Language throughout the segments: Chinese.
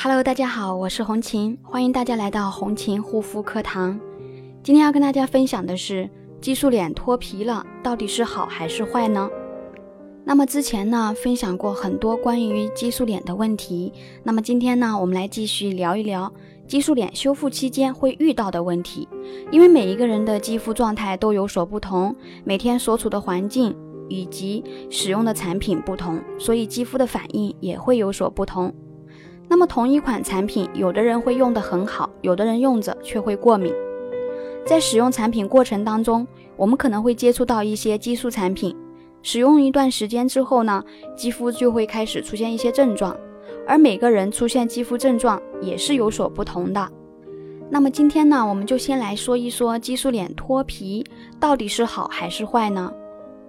Hello，大家好，我是红琴，欢迎大家来到红琴护肤课堂。今天要跟大家分享的是，激素脸脱皮了，到底是好还是坏呢？那么之前呢，分享过很多关于激素脸的问题。那么今天呢，我们来继续聊一聊激素脸修复期间会遇到的问题。因为每一个人的肌肤状态都有所不同，每天所处的环境以及使用的产品不同，所以肌肤的反应也会有所不同。那么同一款产品，有的人会用得很好，有的人用着却会过敏。在使用产品过程当中，我们可能会接触到一些激素产品，使用一段时间之后呢，肌肤就会开始出现一些症状，而每个人出现肌肤症状也是有所不同的。那么今天呢，我们就先来说一说激素脸脱皮到底是好还是坏呢？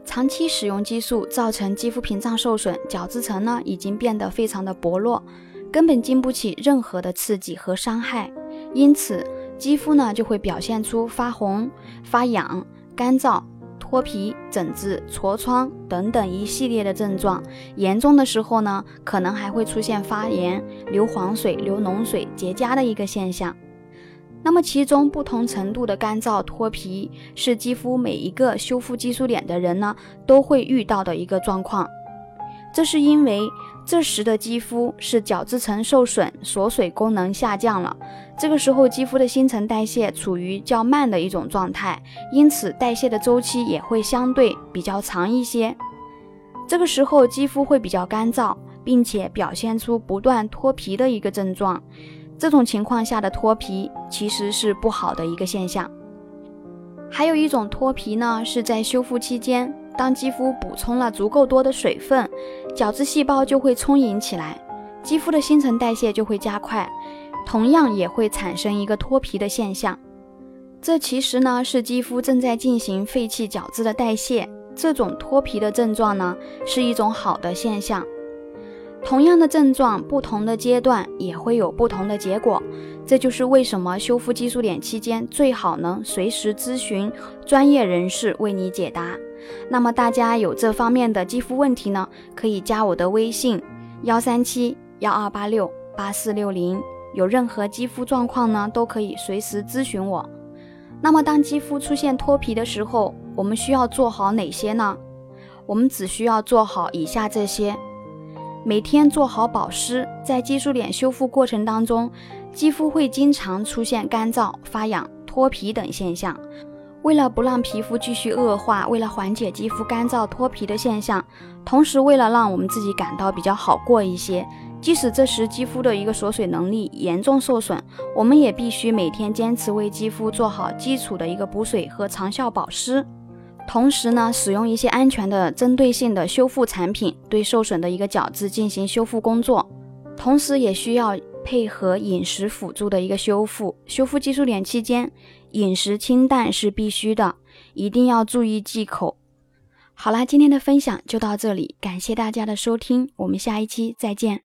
长期使用激素造成肌肤屏障受损，角质层呢已经变得非常的薄弱。根本经不起任何的刺激和伤害，因此肌肤呢就会表现出发红、发痒、干燥、脱皮、疹子、痤疮等等一系列的症状。严重的时候呢，可能还会出现发炎、流黄水、流脓水、结痂的一个现象。那么其中不同程度的干燥脱皮，是肌肤每一个修复激素脸的人呢都会遇到的一个状况。这是因为。这时的肌肤是角质层受损，锁水功能下降了。这个时候，肌肤的新陈代谢处于较慢的一种状态，因此代谢的周期也会相对比较长一些。这个时候，肌肤会比较干燥，并且表现出不断脱皮的一个症状。这种情况下的脱皮其实是不好的一个现象。还有一种脱皮呢，是在修复期间。当肌肤补充了足够多的水分，角质细胞就会充盈起来，肌肤的新陈代谢就会加快，同样也会产生一个脱皮的现象。这其实呢是肌肤正在进行废弃角质的代谢，这种脱皮的症状呢是一种好的现象。同样的症状，不同的阶段也会有不同的结果。这就是为什么修复激素脸期间最好能随时咨询专业人士为你解答。那么大家有这方面的肌肤问题呢，可以加我的微信幺三七幺二八六八四六零，有任何肌肤状况呢，都可以随时咨询我。那么当肌肤出现脱皮的时候，我们需要做好哪些呢？我们只需要做好以下这些。每天做好保湿，在激素脸修复过程当中，肌肤会经常出现干燥、发痒、脱皮等现象。为了不让皮肤继续恶化，为了缓解肌肤干燥、脱皮的现象，同时为了让我们自己感到比较好过一些，即使这时肌肤的一个锁水能力严重受损，我们也必须每天坚持为肌肤做好基础的一个补水和长效保湿。同时呢，使用一些安全的、针对性的修复产品，对受损的一个角质进行修复工作。同时，也需要配合饮食辅助的一个修复。修复激素脸期间，饮食清淡是必须的，一定要注意忌口。好啦，今天的分享就到这里，感谢大家的收听，我们下一期再见。